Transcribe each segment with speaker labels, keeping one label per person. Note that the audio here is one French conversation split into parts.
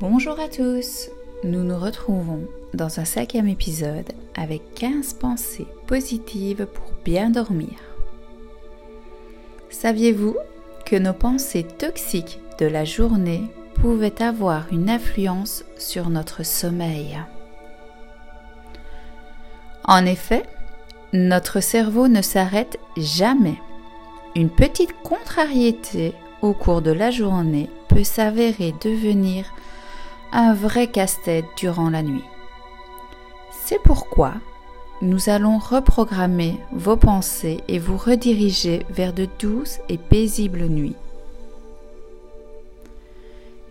Speaker 1: Bonjour à tous, nous nous retrouvons dans un cinquième épisode avec 15 pensées positives pour bien dormir. Saviez-vous que nos pensées toxiques de la journée pouvaient avoir une influence sur notre sommeil? En effet, notre cerveau ne s'arrête jamais. Une petite contrariété au cours de la journée peut s'avérer devenir un vrai casse-tête durant la nuit. C'est pourquoi nous allons reprogrammer vos pensées et vous rediriger vers de douces et paisibles nuits.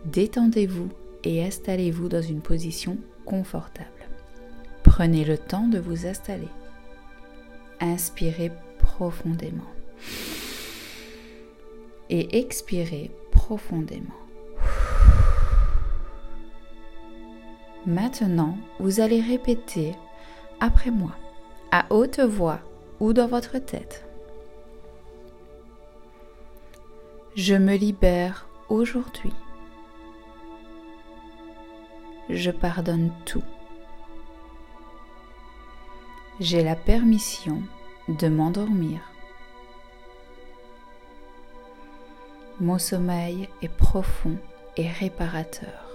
Speaker 1: Détendez-vous et installez-vous dans une position confortable. Prenez le temps de vous installer. Inspirez profondément. Et expirez profondément. Maintenant, vous allez répéter après moi, à haute voix ou dans votre tête. Je me libère aujourd'hui. Je pardonne tout. J'ai la permission de m'endormir. Mon sommeil est profond et réparateur.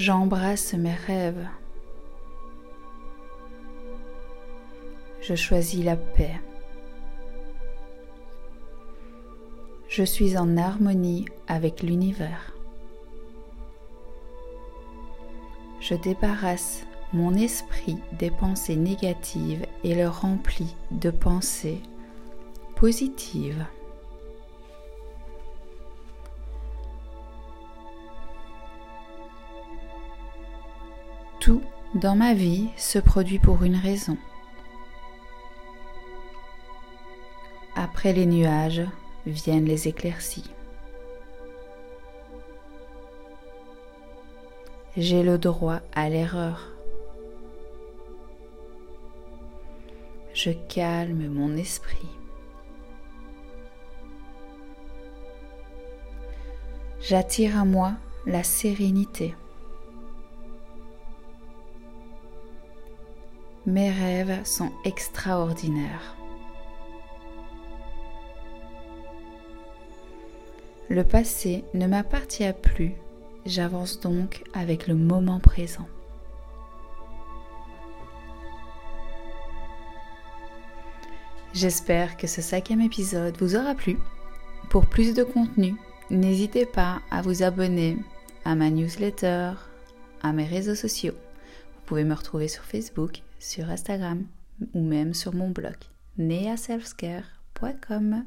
Speaker 1: J'embrasse mes rêves. Je choisis la paix. Je suis en harmonie avec l'univers. Je débarrasse mon esprit des pensées négatives et le remplis de pensées positives. Tout dans ma vie se produit pour une raison. Après les nuages viennent les éclaircies. J'ai le droit à l'erreur. Je calme mon esprit. J'attire à moi la sérénité. Mes rêves sont extraordinaires. Le passé ne m'appartient plus, j'avance donc avec le moment présent. J'espère que ce cinquième épisode vous aura plu. Pour plus de contenu, n'hésitez pas à vous abonner à ma newsletter, à mes réseaux sociaux. Vous pouvez me retrouver sur Facebook, sur Instagram ou même sur mon blog neaselfscare.com.